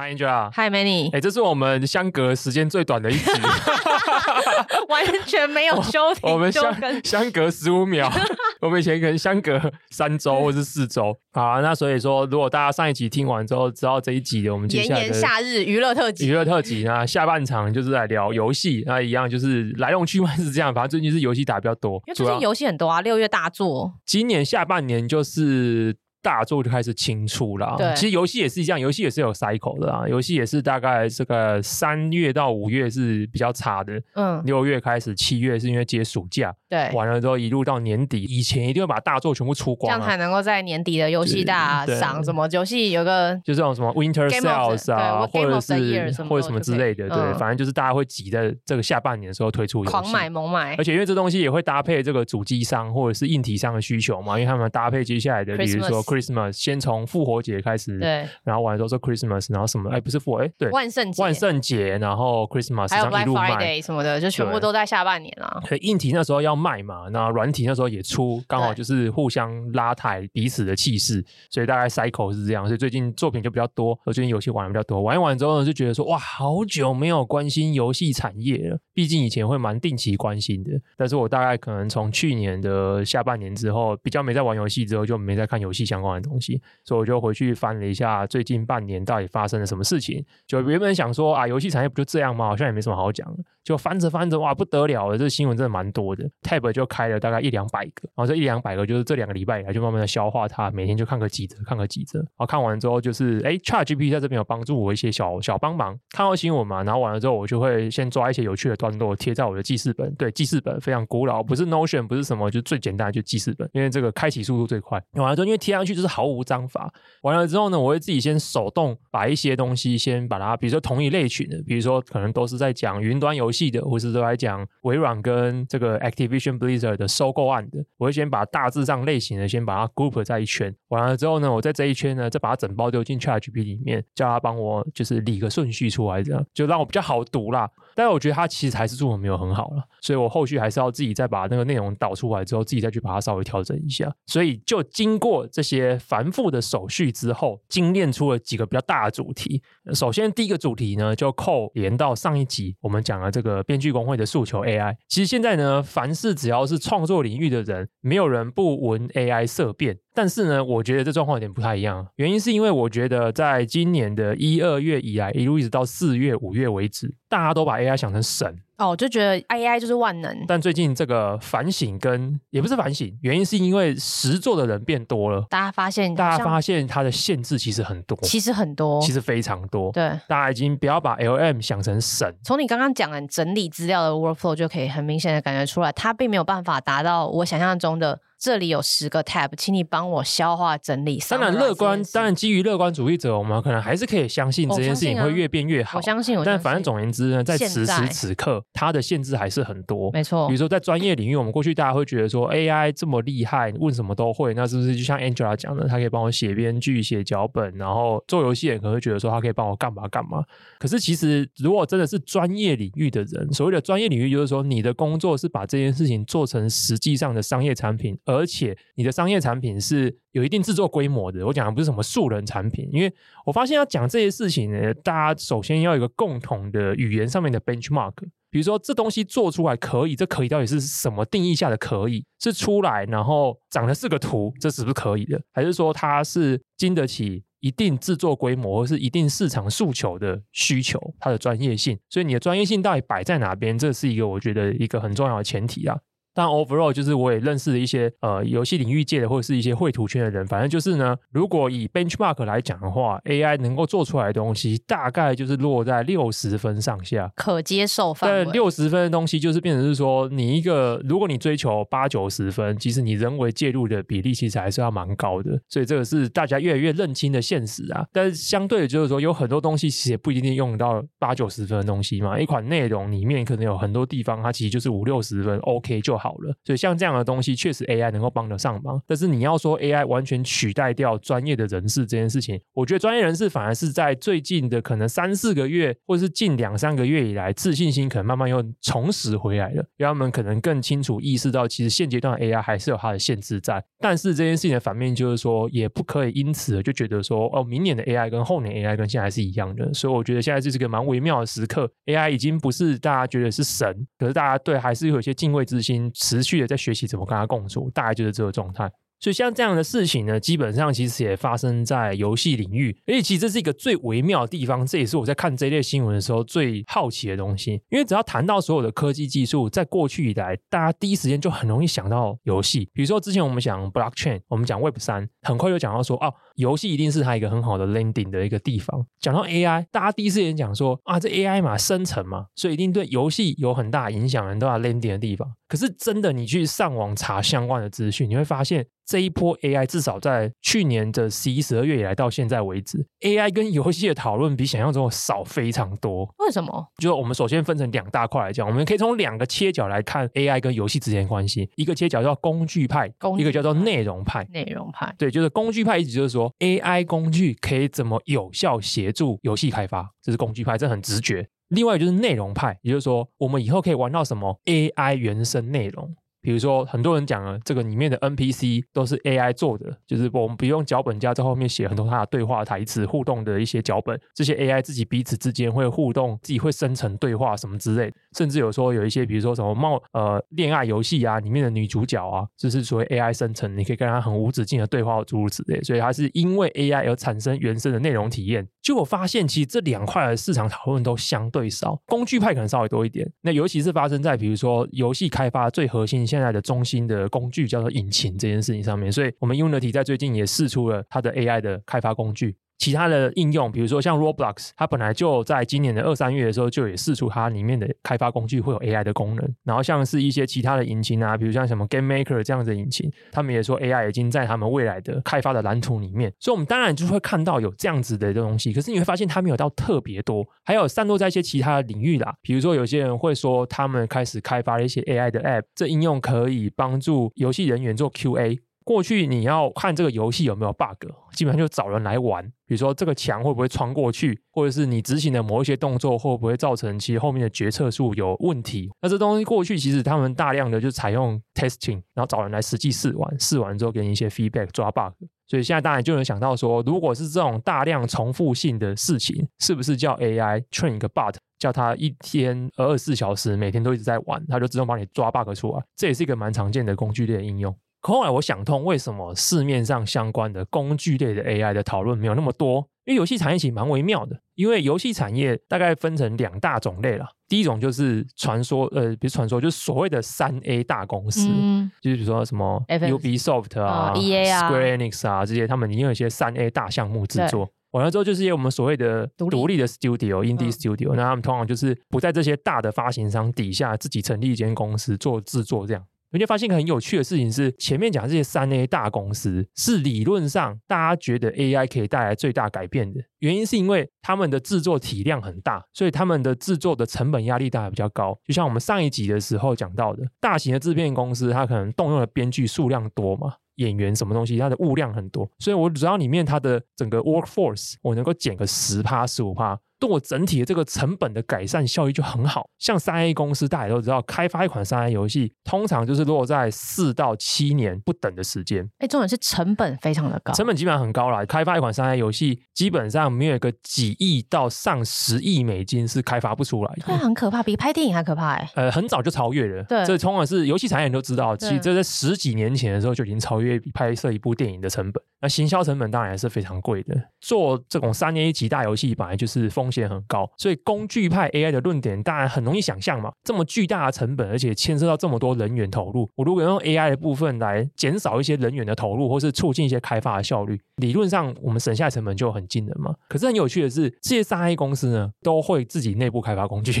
Hi Angela，Hi Manny，哎、欸，这是我们相隔时间最短的一集，完全没有休停，我们相相隔十五秒，我们以前可能相隔三周或是四周。好、啊，那所以说，如果大家上一集听完之后，知道这一集的我们接下来炎炎夏日娱乐特辑，娱乐特辑，那下半场就是来聊游戏，那一样就是来龙去脉是这样，反正最近是游戏打比较多，因为最近游戏很多啊，六月大作，今年下半年就是。大作就开始清出了，对，其实游戏也是一样，游戏也是有 cycle 的啊，游戏也是大概这个三月到五月是比较差的，嗯，六月开始，七月是因为接暑假，对，完了之后一路到年底，以前一定会把大作全部出光，啊，这样才能够在年底的游戏大赏，什么游戏有个就这种什么 Winter Sales 啊，或者是或者什么之类的，对，嗯，反正就是大家会挤在这个下半年的时候推出游戏，狂买猛买，而且因为这东西也会搭配这个主机商或者是硬体商的需求嘛，因为他们搭配接下来的，比如说 Christmas 先从从复活节开始，对，然后完了之后说 Christmas，然后什么？哎，不是复活，哎，对，万圣节，万圣节，然后 Christmas，还有 Black Friday 什么的，就全部都在下半年了。所以硬体那时候要卖嘛，那软体那时候也出，刚好就是互相拉抬彼此的气势，所以大概 cycle 是这样。所以最近作品就比较多，我最近游戏玩的比较多，玩一玩之后呢，就觉得说哇，好久没有关心游戏产业了。毕竟以前会蛮定期关心的，但是我大概可能从去年的下半年之后，比较没在玩游戏之后，就没在看游戏相关的东西。所以我就回去翻了一下最近半年到底发生了什么事情。就原本想说啊，游戏产业不就这样吗？好像也没什么好讲的。就翻着翻着，哇，不得了了！这新闻真的蛮多的，Tab 就开了大概一两百个。然后这一两百个就是这两个礼拜以来就慢慢的消化它，每天就看个几则，看个几则。然后看完之后就是，哎，ChatGPT 在这边有帮助我一些小小帮忙。看到新闻嘛，然后完了之后我就会先抓一些有趣的段落贴在我的记事本。对，记事本非常古老，不是 Notion，不是什么，就最简单的就记事本，因为这个开启速度最快。完了之后，因为贴上去就是毫无章法。完了之后呢，我会自己先手动把一些东西先把它，比如说同一类群的，比如说可能都是在讲云端游戏的，或是都在讲微软跟这个 Activision Blizzard 的收购案的，我会先把大致上类型的先把它 group 在一圈。完了之后呢，我在这一圈呢，再把它整包丢进 ChatGPT 里面，叫它帮我就是理个顺序出来，这样就让我比较好读啦。但是我觉得它其实还是做的没有很好了，所以我后续还是要自己再把那个内容导出来之后，自己再去把它稍微调整一下。所以就经过这些繁复的手续之后，精炼出了几个比较大的主题。首先第一个主题呢，就扣连到上一集我们讲的这个编剧工会的诉求 AI。其实现在呢，凡是只要是创作领域的人，没有人不闻 AI 色变。但是呢，我觉得这状况有点不太一样。原因是因为我觉得在今年的一二月以来，一路一直到四月、五月为止，大家都把 AI 想成神。哦，就觉得 AI 就是万能。但最近这个反省跟也不是反省，原因是因为实做的人变多了，大家发现，大家发现它的限制其实很多，其实很多，其实非常多。对，大家已经不要把 LM 想成神。从你刚刚讲的整理资料的 workflow 就可以很明显的感觉出来，它并没有办法达到我想象中的。这里有十个 tab，请你帮我消化整理。当然乐观，当然基于乐观主义者，我们可能还是可以相信这件事情会越变越好。我相信，我相信。但反正总而言之呢，在此时此刻，它的限制还是很多。没错。比如说在专业领域，我们过去大家会觉得说 AI 这么厉害，问什么都会，那是不是就像 Angela 讲的，他可以帮我写编剧、写脚本，然后做游戏也可能会觉得说他可以帮我干嘛干嘛。可是其实如果真的是专业领域的人，所谓的专业领域就是说你的工作是把这件事情做成实际上的商业产品，而且你的。商业产品是有一定制作规模的，我讲的不是什么素人产品，因为我发现要讲这些事情呢，大家首先要有一个共同的语言上面的 benchmark，比如说这东西做出来可以，这可以到底是什么定义下的可以？是出来然后长得是个图，这是不是可以的？还是说它是经得起一定制作规模或是一定市场诉求的需求？它的专业性，所以你的专业性到底摆在哪边？这是一个我觉得一个很重要的前提啊。但 overall 就是我也认识了一些呃游戏领域界的或者是一些绘图圈的人，反正就是呢，如果以 benchmark 来讲的话，AI 能够做出来的东西大概就是落在六十分上下，可接受范围。但六十分的东西就是变成是说，你一个如果你追求八九十分，其实你人为介入的比例其实还是要蛮高的，所以这个是大家越来越认清的现实啊。但是相对的，就是说有很多东西其实也不一定用到八九十分的东西嘛，一款内容里面可能有很多地方它其实就是五六十分 OK 就好了。所以像这样的东西，确实 AI 能够帮得上忙。但是你要说 AI 完全取代掉专业的人士这件事情，我觉得专业人士反而是在最近的可能三四个月，或是近两三个月以来，自信心可能慢慢又重拾回来了，因为他们可能更清楚意识到，其实现阶段 AI 还是有它的限制在。但是这件事情的反面就是说，也不可以因此就觉得说，哦，明年的 AI 跟后年 AI 跟现在是一样的。所以我觉得现在这是个蛮微妙的时刻，AI 已经不是大家觉得是神，可是大家对还是有一些敬畏之心，持续的在学习怎么跟他共处，大概就是这个状态。所以像这样的事情呢，基本上其实也发生在游戏领域，而且其实这是一个最微妙的地方，这也是我在看这类新闻的时候最好奇的东西。因为只要谈到所有的科技技术，在过去以来，大家第一时间就很容易想到游戏。比如说之前我们讲 blockchain，我们讲 Web 三，很快就讲到说，哦，游戏一定是它一个很好的 landing 的一个地方。讲到 AI，大家第一时间讲说，啊，这 AI 嘛，生成嘛，所以一定对游戏有很大影响，很大 landing 的地方。可是真的，你去上网查相关的资讯，你会发现这一波 AI 至少在去年的十一、十二月以来到现在为止，AI 跟游戏的讨论比想象中少非常多。为什么？就是我们首先分成两大块来讲，我们可以从两个切角来看 AI 跟游戏之间的关系。一个切角叫工具派，工具派，一个叫做内容派。内容派，对，就是工具派，意思就是说 AI 工具可以怎么有效协助游戏开发，这是工具派，这很直觉。另外就是内容派，也就是说，我们以后可以玩到什么 AI 原生内容。比如说，很多人讲了，这个里面的 NPC 都是 AI 做的，就是我们不用脚本家在后面写很多他的对话台词、互动的一些脚本，这些 AI 自己彼此之间会互动，自己会生成对话什么之类的。甚至有说有一些，比如说什么冒呃恋爱游戏啊，里面的女主角啊，就是所谓 AI 生成，你可以跟他很无止境的对话，诸如此类。所以它是因为 AI 而产生原生的内容体验。就我发现，其实这两块的市场讨论都相对少，工具派可能稍微多一点。那尤其是发生在比如说游戏开发最核心。现在的中心的工具叫做引擎这件事情上面，所以我们 Unity 在最近也试出了它的 AI 的开发工具。其他的应用，比如说像 Roblox，它本来就在今年的二三月的时候就也试出它里面的开发工具会有 AI 的功能。然后像是一些其他的引擎啊，比如像什么 Game Maker 这样子的引擎，他们也说 AI 已经在他们未来的开发的蓝图里面。所以，我们当然就会看到有这样子的东西。可是你会发现它没有到特别多，还有散落在一些其他的领域啦。比如说，有些人会说他们开始开发了一些 AI 的 App，这应用可以帮助游戏人员做 QA。过去你要看这个游戏有没有 bug，基本上就找人来玩。比如说这个墙会不会穿过去，或者是你执行的某一些动作会不会造成其实后面的决策树有问题。那这东西过去其实他们大量的就采用 testing，然后找人来实际试玩，试完之后给你一些 feedback 抓 bug。所以现在当然就能想到说，如果是这种大量重复性的事情，是不是叫 AI train 一个 bot，叫它一天二十四小时每天都一直在玩，它就自动帮你抓 bug 出来？这也是一个蛮常见的工具类的应用。可后来我想通，为什么市面上相关的工具类的 AI 的讨论没有那么多？因为游戏产业其实蛮微妙的。因为游戏产业大概分成两大种类啦。第一种就是传说，呃，比如传说，就是所谓的三 A 大公司，嗯、就是比如说什么 Ubisoft 啊、哦、EA 啊、Square Enix 啊这些，他们已经有一些三 A 大项目制作。完了之后，就是些我们所谓的独立的 Studio、Indie Studio，那他们通常就是不在这些大的发行商底下，自己成立一间公司做制作这样。你就发现一个很有趣的事情是，前面讲这些三 A 大公司是理论上大家觉得 AI 可以带来最大改变的原因，是因为他们的制作体量很大，所以他们的制作的成本压力大概比较高。就像我们上一集的时候讲到的，大型的制片公司它可能动用的编剧数量多嘛，演员什么东西，它的物量很多，所以我只要里面它的整个 workforce 我能够减个十趴十五趴。对我整体的这个成本的改善效益就很好，像三 A 公司大家都知道，开发一款三 A 游戏通常就是落在四到七年不等的时间。哎，重点是成本非常的高，成本基本上很高啦。开发一款三 A 游戏，基本上没有一个几亿到上十亿美金是开发不出来的。对，很可怕，比拍电影还可怕哎。呃，很早就超越了。对，这通常是游戏产业人都知道，其实这在十几年前的时候就已经超越拍摄一部电影的成本。那行销成本当然也是非常贵的。做这种三 A 级大游戏本来就是风险很高，所以工具派 AI 的论点当然很容易想象嘛。这么巨大的成本，而且牵涉到这么多人员投入，我如果用 AI 的部分来减少一些人员的投入，或是促进一些开发的效率，理论上我们省下成本就很惊人嘛。可是很有趣的是，这些三 A 公司呢，都会自己内部开发工具，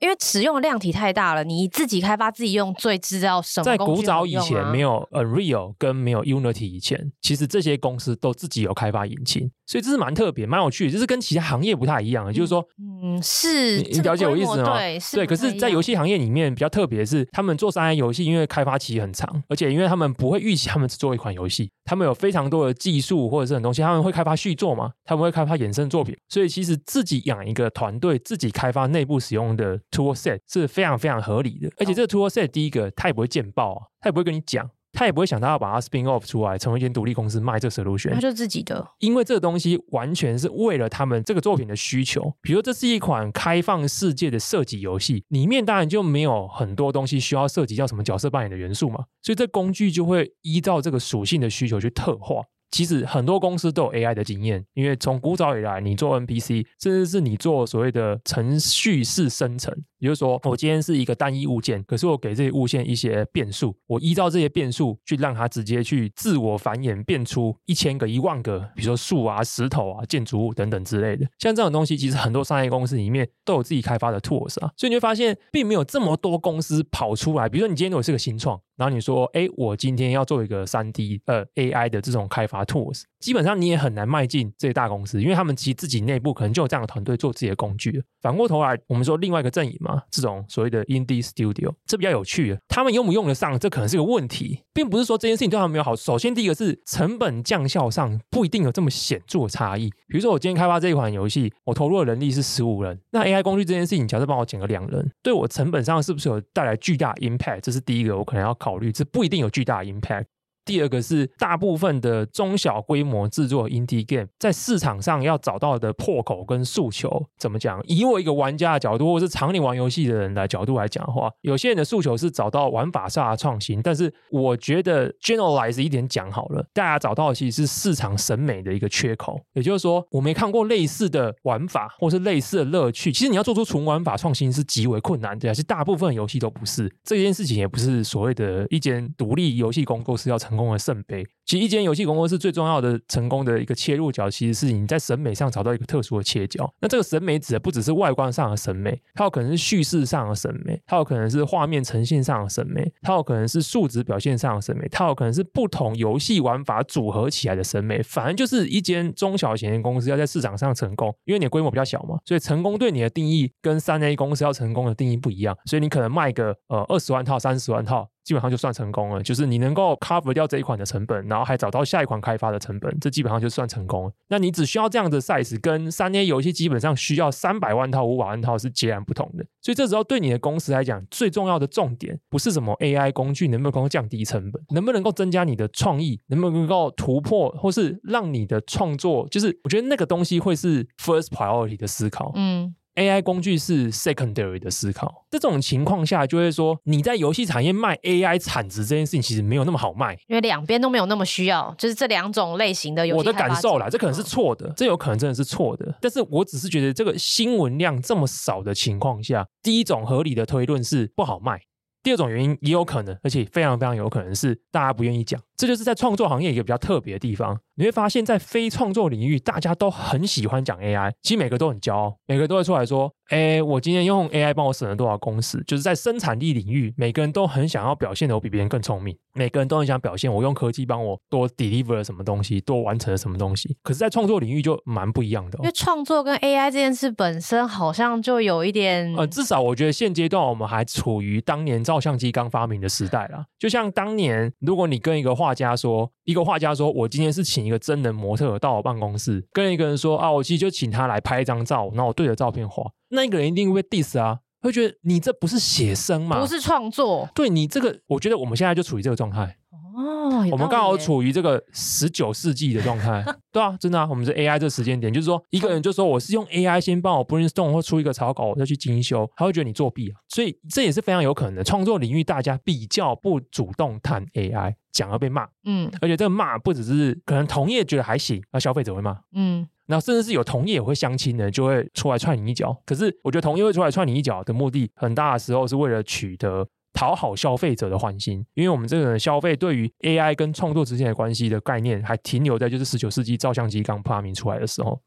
因为使用的量体太大了，你自己开发自己用最知道什么。在古早以前没有 Unreal 跟没有 Unity 以前，其实这些公司都自己有开发引擎，所以这是蛮特别、蛮有趣的，就是跟其他行业不太一样的。嗯、就是说，嗯，是你，了解我意思吗？对，对。可是，在游戏行业里面比较特别的是，他们做三 A 游戏，因为开发期很长，而且因为他们不会预期他们只做一款游戏，他们有非常多的技术或者是很东西，他们会开发续作嘛，他们会开发衍生作品，所以其实自己养一个团队，自己开发内部使用的 tool set 是非常非常合理的。而且这个 tool set 第一个，他也不会见报啊，他也不会跟你讲。他也不会想到要把它 spin off 出来，成为一间独立公司卖这个 solution，他就自己的。因为这个东西完全是为了他们这个作品的需求。比如这是一款开放世界的设计游戏，里面当然就没有很多东西需要涉及叫什么角色扮演的元素嘛，所以这工具就会依照这个属性的需求去特化。其实很多公司都有 AI 的经验，因为从古早以来，你做 NPC，甚至是你做所谓的程序式生成，也就是说，我今天是一个单一物件，可是我给这些物件一些变数，我依照这些变数去让它直接去自我繁衍，变出一千个、一万个，比如说树啊、石头啊、建筑物等等之类的。像这种东西，其实很多商业公司里面都有自己开发的 tools 啊，所以你会发现，并没有这么多公司跑出来。比如说，你今天如果是个新创。然后你说，哎，我今天要做一个三 D 呃 AI 的这种开发 tools，基本上你也很难迈进这些大公司，因为他们其实自己内部可能就有这样的团队做自己的工具。反过头来，我们说另外一个阵营嘛，这种所谓的 indie studio，这比较有趣，他们用不用得上，这可能是个问题，并不是说这件事情对他们没有好。首先，第一个是成本降效上不一定有这么显著的差异。比如说，我今天开发这一款游戏，我投入的人力是十五人，那 AI 工具这件事情，假设帮我减个两人，对我成本上是不是有带来巨大 impact？这是第一个，我可能要考虑，这不一定有。巨大 impact。第二个是大部分的中小规模制作 indie game 在市场上要找到的破口跟诉求怎么讲？以我一个玩家的角度，或是常年玩游戏的人来角度来讲的话，有些人的诉求是找到玩法上的创新，但是我觉得 generalize 一点讲好了，大家找到的其实是市场审美的一个缺口。也就是说，我没看过类似的玩法，或是类似的乐趣。其实你要做出纯玩法创新是极为困难的，其实大部分游戏都不是。这件事情也不是所谓的一间独立游戏公司要成功的圣杯。其实，一间游戏公司最重要的成功的一个切入角，其实是你在审美上找到一个特殊的切角。那这个审美指的不只是外观上的审美，它有可能是叙事上的审美，它有可能是画面呈现上的审美，它有可能是数值表现上的审美，它有可能是不同游戏玩法组合起来的审美。反正就是一间中小型的公司要在市场上成功，因为你的规模比较小嘛，所以成功对你的定义跟三 A 公司要成功的定义不一样。所以你可能卖个呃二十万套、三十万套。基本上就算成功了，就是你能够 cover 掉这一款的成本，然后还找到下一款开发的成本，这基本上就算成功了。那你只需要这样的 size，跟三 A 游戏基本上需要三百万套、五百万套是截然不同的。所以这时候对你的公司来讲，最重要的重点不是什么 AI 工具能不能够降低成本，能不能够增加你的创意，能不能够突破，或是让你的创作，就是我觉得那个东西会是 first priority 的思考。嗯。AI 工具是 secondary 的思考，这种情况下就会说，你在游戏产业卖 AI 产值这件事情其实没有那么好卖，因为两边都没有那么需要，就是这两种类型的游戏。我的感受啦，这可能是错的，这有可能真的是错的，但是我只是觉得这个新闻量这么少的情况下，第一种合理的推论是不好卖。第二种原因也有可能，而且非常非常有可能是大家不愿意讲。这就是在创作行业一个比较特别的地方。你会发现在非创作领域，大家都很喜欢讲 AI，其实每个都很骄傲，每个都会出来说：“哎，我今天用 AI 帮我省了多少工时。”就是在生产力领域，每个人都很想要表现的我比别人更聪明，每个人都很想表现我用科技帮我多 deliver 了什么东西，多完成了什么东西。可是，在创作领域就蛮不一样的哦，因为创作跟 AI 这件事本身好像就有一点……呃，至少我觉得现阶段我们还处于当年照相机刚发明的时代啦。就像当年，如果你跟一个画家说，一个画家说我今天是请一个真人模特。到我办公室，跟一个人说啊，我其实就请他来拍一张照，然后我对着照片画，那一个人一定会被 diss 啊，会觉得你这不是写生嘛，不是创作，对你这个，我觉得我们现在就处于这个状态哦，我们刚好处于这个十九世纪的状态，对啊，真的啊，我们是 AI 这个时间点，就是说一个人就说我是用 AI 先帮我 brainstorm 或出一个草稿，我再去精修，他会觉得你作弊啊，所以这也是非常有可能的。创作领域大家比较不主动谈 AI。讲要被骂，嗯，而且这个骂不只是可能同业觉得还行，那消费者会骂，嗯，那甚至是有同业也会相亲的，就会出来踹你一脚。可是我觉得同业会出来踹你一脚的目的，很大的时候是为了取得讨好消费者的欢心，因为我们这个消费对于 AI 跟创作之间的关系的概念，还停留在就是十九世纪照相机刚发明出来的时候。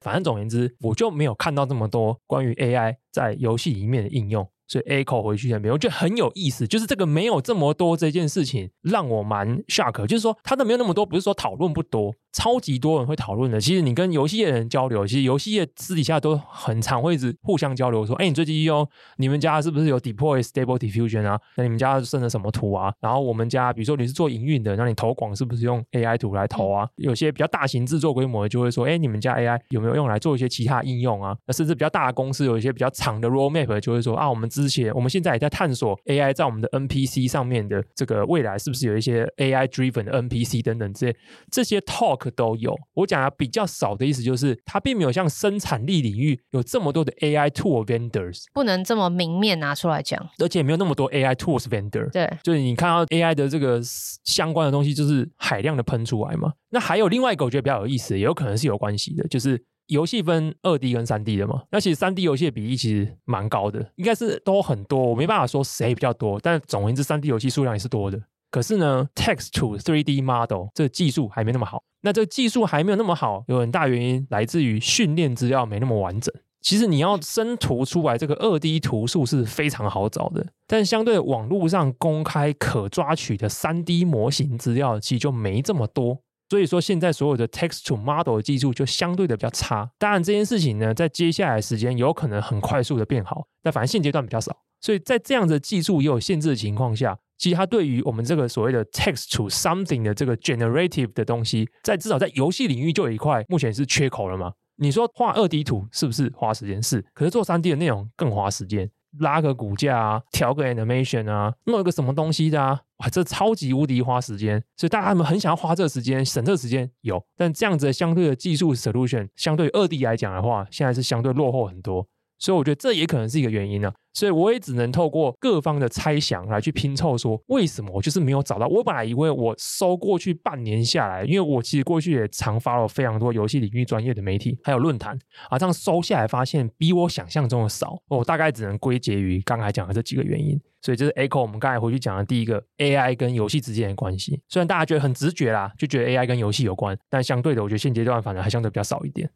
反正总言之，我就没有看到这么多关于 AI 在游戏里面的应用。所以 echo 回去那边，我觉得很有意思，就是这个没有这么多这件事情让我蛮 shock，就是说它的没有那么多，不是说讨论不多，超级多人会讨论的。其实你跟游戏业的人交流，其实游戏业私底下都很常会一直互相交流，说：“哎，你最近用你们家是不是有 deploy Stable Diffusion 啊？那你们家生了什么图啊？然后我们家，比如说你是做营运的，那你投广是不是用 AI 图来投啊？有些比较大型制作规模的就会说：哎，你们家 AI 有没有用来做一些其他应用啊？那甚至比较大的公司有一些比较长的 roadmap 就会说：啊，我们之前我们现在也在探索 AI 在我们的 NPC 上面的这个未来是不是有一些 AI driven 的 NPC 等等这些这些 talk 都有。我讲的比较少的意思就是，它并没有像生产力领域有这么多的 AI tool vendors，不能这么明面拿出来讲，而且没有那么多 AI tools vendor。对，就是你看到 AI 的这个相关的东西，就是海量的喷出来嘛。那还有另外一个我觉得比较有意思，也有可能是有关系的，就是游戏分二 D 跟三 D 的嘛。那其实三 D 游戏的比例其实蛮高的，应该是都很多，我没办法说谁比较多，但总而言之，三 D 游戏数量也是多的。可是呢，Text to 3D Model 这个技术还没那么好。那这个技术还没有那么好，有很大原因来自于训练资料没那么完整。其实你要生图出来，这个二 D 图数是非常好找的，但相对网络上公开可抓取的三 D 模型资料，其实就没这么多。所以说，现在所有的 Text to Model 技术就相对的比较差。当然，这件事情呢，在接下来时间有可能很快速的变好，但反正现阶段比较少。所以在这样的技术也有限制的情况下，其实它对于我们这个所谓的 text to something 的这个 generative 的东西，在至少在游戏领域就有一块目前是缺口了嘛。你说画二 D 图是不是花时间？是，可是做三 D 的内容更花时间，拉个骨架啊，调个 animation 啊，弄一个什么东西的啊，哇，这超级无敌花时间。所以大家们很想要花这个时间，省这个时间有，但这样子的相对的技术 solution，相对二 D 来讲的话，现在是相对落后很多。所以我觉得这也可能是一个原因呢、啊，所以我也只能透过各方的猜想来去拼凑，说为什么我就是没有找到。我本来以为我搜过去半年下来，因为我其实过去也常发了非常多游戏领域专业的媒体还有论坛啊，这样搜下来发现比我想象中的少。我大概只能归结于刚才讲的这几个原因。所以这是 echo 我们刚才回去讲的第一个 AI 跟游戏之间的关系。虽然大家觉得很直觉啦，就觉得 AI 跟游戏有关，但相对的，我觉得现阶段反而还相对比较少一点。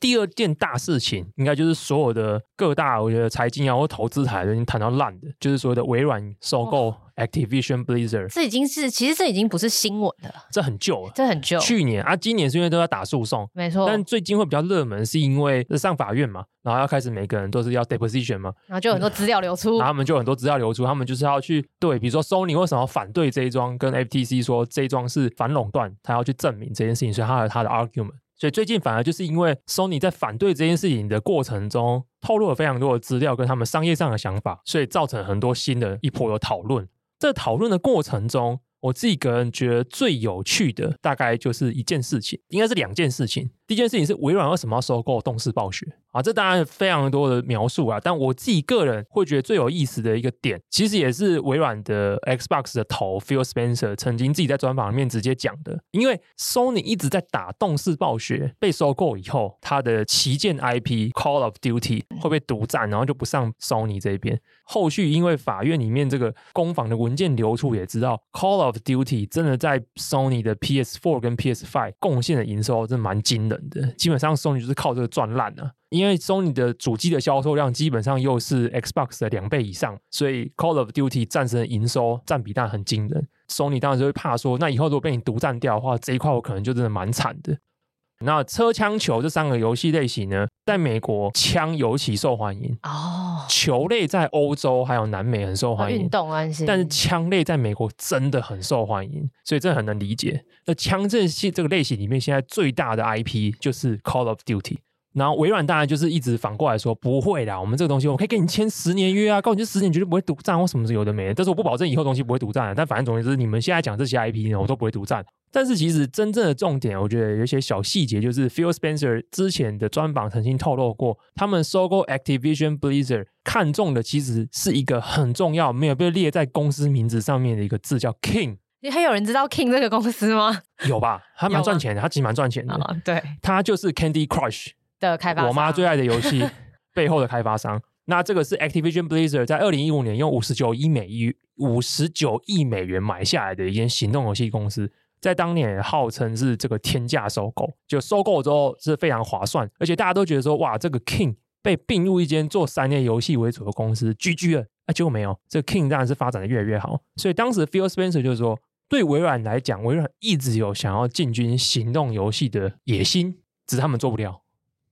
第二件大事情，应该就是所有的各大我觉得财经啊或投资台都已经谈到烂的，就是所谓的微软收购 Activision Blizzard。这已经是其实这已经不是新闻了，这很旧了，这很旧。去年啊，今年是因为都在打诉讼，没错。但最近会比较热门，是因为上法院嘛，然后要开始每个人都是要 deposition 嘛，然后就有很多资料流出，然后他们就很多资料流出，他们就是要去对，比如说 Sony 为什么反对这一桩，跟 FTC 说这一桩是反垄断，他要去证明这件事情，所以他有他的 argument。所以最近反而就是因为 Sony 在反对这件事情的过程中，透露了非常多的资料跟他们商业上的想法，所以造成很多新的一波的讨论。在讨论的过程中，我自己个人觉得最有趣的大概就是一件事情，应该是两件事情。第一件事情是微软为什么要收购动视暴雪啊？这当然非常多的描述啊，但我自己个人会觉得最有意思的一个点，其实也是微软的 Xbox 的头 Phil Spencer 曾经自己在专访里面直接讲的。因为 Sony 一直在打动视暴雪被收购以后，它的旗舰 IP Call of Duty 会被独占，然后就不上 Sony 这边。后续因为法院里面这个攻防的文件流出，也知道 Call of Duty 真的在 Sony 的 PS4 跟 PS5 贡献的营收真的蛮惊人。基本上，Sony 就是靠这个赚烂啊，因为 Sony 的主机的销售量基本上又是 Xbox 的两倍以上，所以 Call of Duty 战神的营收占比当然很惊人。Sony 当然就会怕说，那以后如果被你独占掉的话，这一块我可能就真的蛮惨的。那车枪球这三个游戏类型呢，在美国枪尤其受欢迎哦，球类在欧洲还有南美很受欢迎，运动安心。但是枪类在美国真的很受欢迎，所以这很能理解。那枪这系这个类型里面，现在最大的 IP 就是 Call of Duty。然后微软当然就是一直反过来说，不会啦，我们这个东西我可以跟你签十年约啊，告诉你这十年绝对不会独占或什么是有的没的，但是我不保证以后东西不会独占。但反正总之，你们现在讲这些 IP 呢，我都不会独占。但是其实真正的重点，我觉得有一些小细节，就是 Phil Spencer 之前的专访曾经透露过，他们收购 Activision Blizzard 看中的其实是一个很重要、没有被列在公司名字上面的一个字，叫 King。你还有人知道 King 这个公司吗？有吧，他蛮赚钱的，他其实蛮赚钱的。哦、对，他就是 Candy Crush 的开发商，我妈最爱的游戏背后的开发商。那这个是 Activision Blizzard 在二零一五年用五十九亿美元五十九亿美元买下来的一间行动游戏公司。在当年号称是这个天价收购，就收购之后是非常划算，而且大家都觉得说，哇，这个 King 被并入一间做三 A 游戏为主的公司，GG 了，啊，结果没有，这个 King 当然是发展的越来越好，所以当时 Phil Spencer 就是说，对微软来讲，微软一直有想要进军行动游戏的野心，只是他们做不了。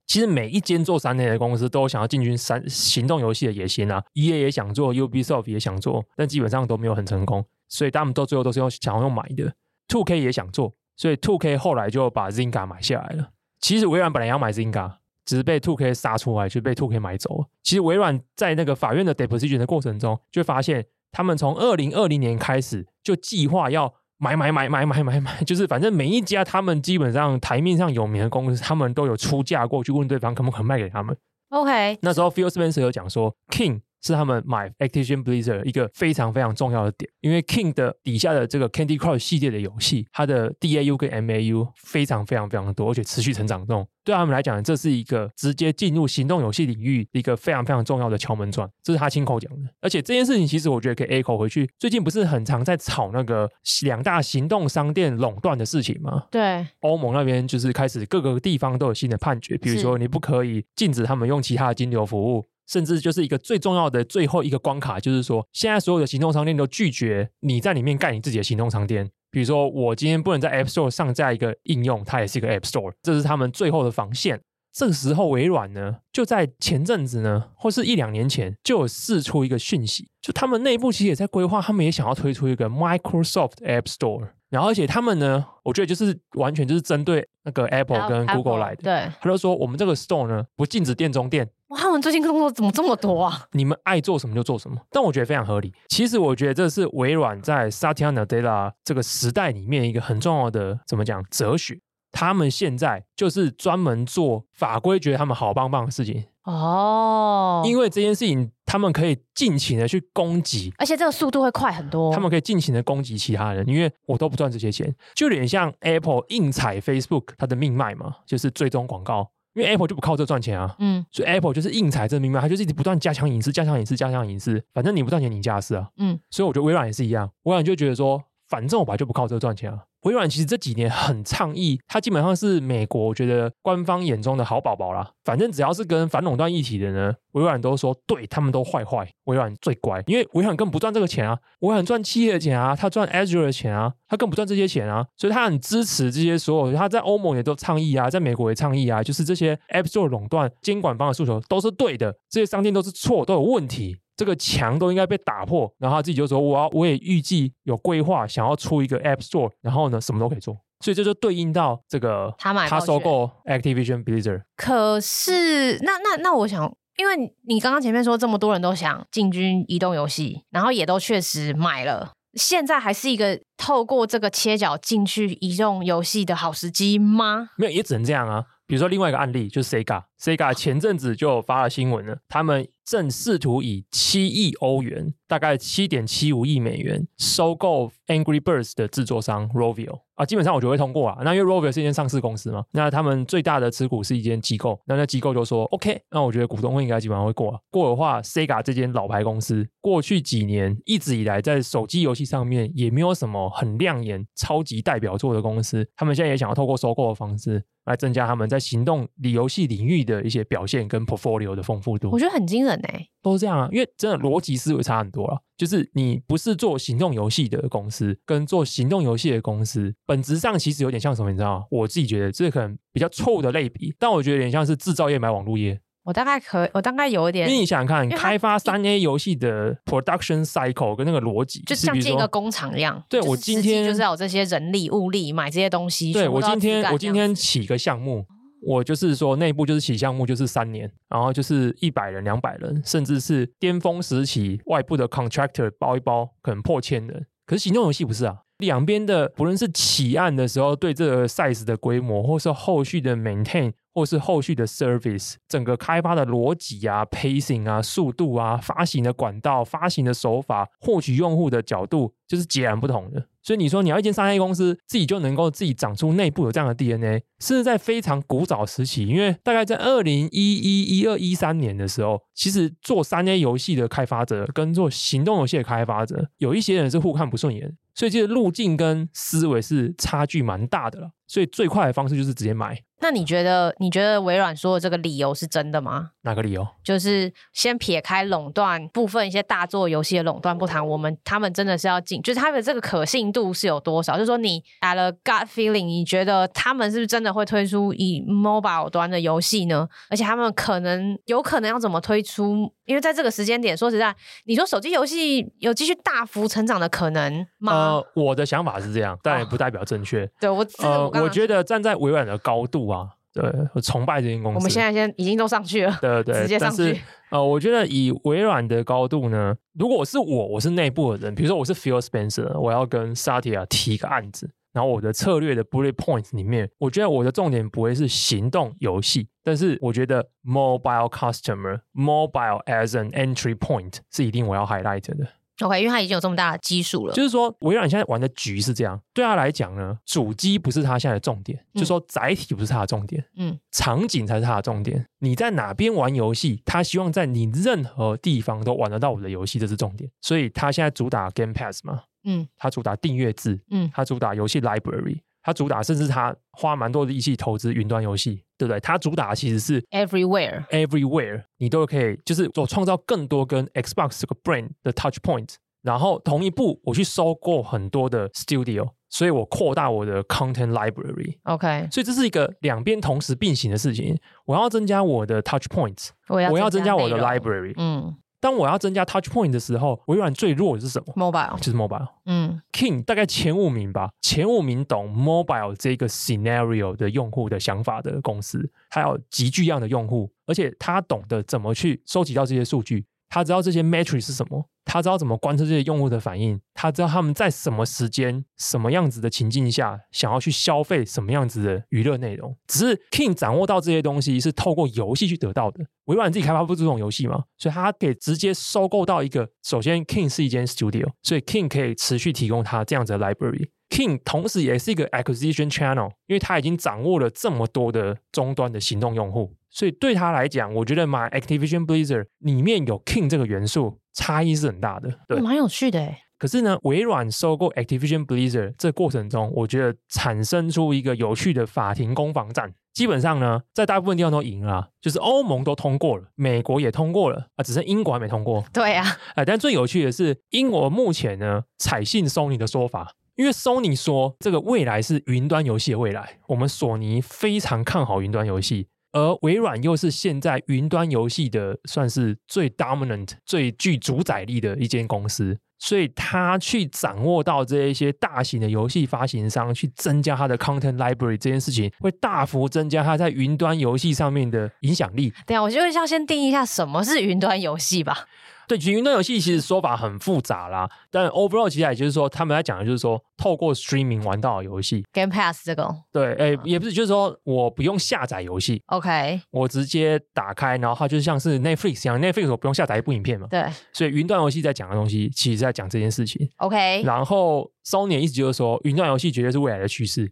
其实每一间做三 A 的公司都想要进军三行动游戏的野心啊，EA 也想做，Ubisoft 也想做，但基本上都没有很成功，所以他们到最后都是用想要用买的。2K 也想做，所以 2K 后来就把 Zynga 买下来了。其实微软本来要买 Zynga，只是被 2K 杀出来，就被 2K 买走了。其实微软在那个法院的 deposition 的过程中，就发现他们从二零二零年开始就计划要。买买买买买买买，就是反正每一家他们基本上台面上有名的公司，他们都有出价过去问对方可不可以卖给他们。OK，那时候 Phil Spencer 有讲说，King。是他们买 Activision Blizzard 一个非常非常重要的点，因为 King 的底下的这个 Candy Crush 系列的游戏，它的 DAU 跟 MAU 非常非常非常多，而且持续成长中。对他们来讲，这是一个直接进入行动游戏领域一个非常非常重要的敲门砖。这是他亲口讲的。而且这件事情其实我觉得可以 echo 回去，最近不是很常在吵那个两大行动商店垄断的事情吗？对，欧盟那边就是开始各个地方都有新的判决，比如说你不可以禁止他们用其他的金流服务。甚至就是一个最重要的最后一个关卡，就是说，现在所有的行动商店都拒绝你在里面盖你自己的行动商店。比如说，我今天不能在 App Store 上架一个应用，它也是一个 App Store，这是他们最后的防线。这个时候，微软呢，就在前阵子呢，或是一两年前，就有释出一个讯息，就他们内部其实也在规划，他们也想要推出一个 Microsoft App Store。然后，而且他们呢，我觉得就是完全就是针对那个 Apple 跟 Google 来的。对，他就说我们这个 Store 呢，不禁止店中店。哇，他们最近工作怎么这么多啊？你们爱做什么就做什么，但我觉得非常合理。其实我觉得这是微软在 Satya Nadella 这个时代里面一个很重要的怎么讲哲学。他们现在就是专门做法规觉得他们好棒棒的事情哦，因为这件事情他们可以尽情的去攻击，而且这个速度会快很多。他们可以尽情的攻击其他人，因为我都不赚这些钱，就有点像 Apple 硬踩 Facebook 它的命脉嘛，就是追踪广告。因为 Apple 就不靠这赚钱啊，嗯，所以 Apple 就是硬踩这命脉，它就是一直不断加强隐私，加强隐私，加强隐私，反正你不赚钱你家事啊，嗯，所以我觉得微软也是一样，微软就觉得说，反正我本来就不靠这个赚钱啊。微软其实这几年很倡议，它基本上是美国我觉得官方眼中的好宝宝啦。反正只要是跟反垄断一体的呢，微软都说对，他们都坏坏，微软最乖，因为微软根本不赚这个钱啊，微软赚企业的钱啊，他赚 Azure 的钱啊，他更不赚这些钱啊，所以他很支持这些所有，他在欧盟也都倡议啊，在美国也倡议啊，就是这些 App Store 垄断监管方的诉求都是对的，这些商店都是错，都有问题。这个墙都应该被打破，然后他自己就说：“我要，我也预计有规划，想要出一个 App Store，然后呢，什么都可以做。”所以这就对应到这个他买他收购 Activision Blizzard。可是，那那那，我想，因为你刚刚前面说这么多人都想进军移动游戏，然后也都确实买了，现在还是一个透过这个切角进去移动游戏的好时机吗？没有，也只能这样啊。比如说另外一个案例，就是 Sega，Sega 前阵子就发了新闻了，他们。正试图以七亿欧元，大概七点七五亿美元，收购 Angry Birds 的制作商 Rovio 啊，基本上我觉得会通过啊。那因为 Rovio 是一间上市公司嘛，那他们最大的持股是一间机构，那那机构就说 OK，那我觉得股东会应该基本上会过啊。过的话，Sega 这间老牌公司过去几年一直以来在手机游戏上面也没有什么很亮眼、超级代表作的公司，他们现在也想要透过收购的方式来增加他们在行动游戏领域的一些表现跟 portfolio 的丰富度。我觉得很惊人。都是这样啊，因为真的逻辑思维差很多了。就是你不是做行动游戏的公司，跟做行动游戏的公司，本质上其实有点像什么？你知道吗？我自己觉得这可能比较错误的类比，但我觉得有点像是制造业买网络业。我大概可，我大概有一点。因为你想想看，开发三 A 游戏的 production cycle 跟那个逻辑，就像建一个工厂一样。对，我今天就是要有这些人力物力买这些东西。对，我今天我今天起个项目。我就是说，内部就是起项目就是三年，然后就是一百人、两百人，甚至是巅峰时期，外部的 contractor 包一包可能破千人。可是行动游戏不是啊，两边的不论是起案的时候对这个 size 的规模，或是后续的 maintain。或是后续的 service，整个开发的逻辑啊、pacing 啊、速度啊、发行的管道、发行的手法、获取用户的角度，就是截然不同的。所以你说你要一间三 A 公司自己就能够自己长出内部有这样的 DNA，是在非常古早时期，因为大概在二零一一、一二、一三年的时候，其实做三 A 游戏的开发者跟做行动游戏的开发者，有一些人是互看不顺眼，所以这个路径跟思维是差距蛮大的了。所以最快的方式就是直接买。那你觉得？你觉得微软说的这个理由是真的吗？哪个理由？就是先撇开垄断部分一些大作游戏的垄断不谈，我们他们真的是要进，就是他们的这个可信度是有多少？就是说你 at a gut feeling，你觉得他们是不是真的会推出以 mobile 端的游戏呢？而且他们可能有可能要怎么推出？因为在这个时间点，说实在，你说手机游戏有继续大幅成长的可能吗？呃，我的想法是这样，但也不代表正确。哦、对我，呃，我觉得站在微软的高度啊。对，我崇拜这间公司。我们现在先已经都上去了，对对，直接上去。呃，我觉得以微软的高度呢，如果是我，我是内部的人，比如说我是 Phil Spencer，我要跟 Satya 提个案子，然后我的策略的 bullet points 里面，我觉得我的重点不会是行动游戏，但是我觉得 mobile customer mobile as an entry point 是一定我要 highlight 的。OK，因为他已经有这么大的基数了。就是说，微软现在玩的局是这样，对他来讲呢，主机不是他现在的重点，嗯、就是说载体不是他的重点，嗯，场景才是他的重点。你在哪边玩游戏，他希望在你任何地方都玩得到我的游戏，这是重点。所以他现在主打 Game Pass 嘛，嗯，他主打订阅制，嗯，它主打游戏 Library。它主打，甚至它花蛮多的力气投资云端游戏，对不对？它主打其实是 everywhere，everywhere，你都可以，就是我创造更多跟 Xbox 这个 brand 的 touch point，然后同一步我去收购很多的 studio，所以我扩大我的 content library。OK，所以这是一个两边同时并行的事情。我要增加我的 touch points，我要增加我的 library。嗯。当我要增加 Touch Point 的时候，微软最弱的是什么？Mobile，就是 Mobile。嗯，King 大概前五名吧，前五名懂 Mobile 这个 scenario 的用户的想法的公司，还有极具样的用户，而且他懂得怎么去收集到这些数据。他知道这些 metric 是什么，他知道怎么观测这些用户的反应，他知道他们在什么时间、什么样子的情境下想要去消费什么样子的娱乐内容。只是 King 掌握到这些东西是透过游戏去得到的。微软自己开发不出这种游戏嘛，所以他可以直接收购到一个。首先，King 是一间 studio，所以 King 可以持续提供他这样子的 library。King 同时也是一个 acquisition channel，因为他已经掌握了这么多的终端的行动用户。所以对他来讲，我觉得买 Activision Blizzard 里面有 King 这个元素，差异是很大的。对，蛮有趣的诶。可是呢，微软收购 Activision Blizzard 这过程中，我觉得产生出一个有趣的法庭攻防战。基本上呢，在大部分地方都赢了，就是欧盟都通过了，美国也通过了啊，只剩英国还没通过。对啊，哎，但最有趣的是，英国目前呢采信 Sony 的说法，因为 Sony 说这个未来是云端游戏的未来，我们索尼非常看好云端游戏。而微软又是现在云端游戏的算是最 dominant、最具主宰力的一间公司，所以他去掌握到这一些大型的游戏发行商去增加他的 content library 这件事情，会大幅增加他在云端游戏上面的影响力。对啊，我就要先定义一下什么是云端游戏吧。对，云端游戏其实说法很复杂啦，但 overall 其实也就是说，他们在讲的就是说，透过 streaming 玩到的游戏，Game Pass 这个，对，哎，也不是，就是说我不用下载游戏，OK，我直接打开，然后它就像是 Netflix 一样，Netflix 我不用下载一部影片嘛，对，所以云端游戏在讲的东西，其实在讲这件事情，OK，然后 Sony 的意思就是说，云端游戏绝对是未来的趋势。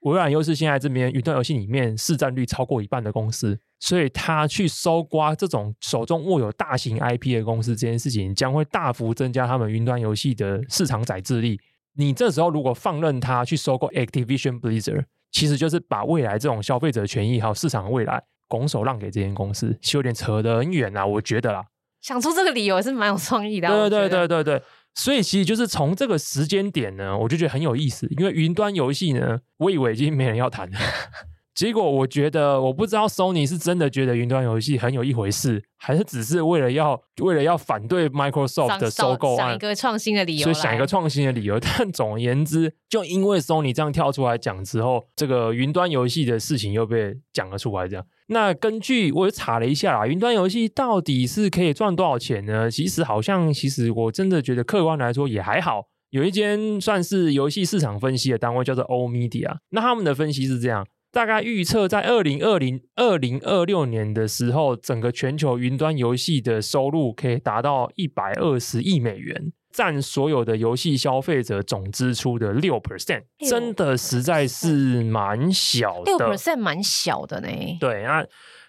微软又是现在这边云端游戏里面市占率超过一半的公司，所以他去搜刮这种手中握有大型 IP 的公司，这件事情将会大幅增加他们云端游戏的市场载制力。你这时候如果放任他去收购 Activision Blizzard，其实就是把未来这种消费者权益还有市场的未来拱手让给这间公司，是有点扯得很远啊，我觉得啦。想出这个理由是蛮有创意的。对对对对对。所以其实就是从这个时间点呢，我就觉得很有意思，因为云端游戏呢，我以为已经没人要谈了。结果我觉得，我不知道 Sony 是真的觉得云端游戏很有一回事，还是只是为了要为了要反对 Microsoft 的收购案，想一个创新的理由，所以想一个创新的理由。但总而言之，就因为 Sony 这样跳出来讲之后，这个云端游戏的事情又被讲了出来。这样，那根据我又查了一下啦，云端游戏到底是可以赚多少钱呢？其实好像，其实我真的觉得客观来说也还好。有一间算是游戏市场分析的单位叫做 oMedia，那他们的分析是这样。大概预测在二零二零二零二六年的时候，整个全球云端游戏的收入可以达到一百二十亿美元，占所有的游戏消费者总支出的六 percent，真的实在是蛮小的。六 percent 蛮小的呢。对，那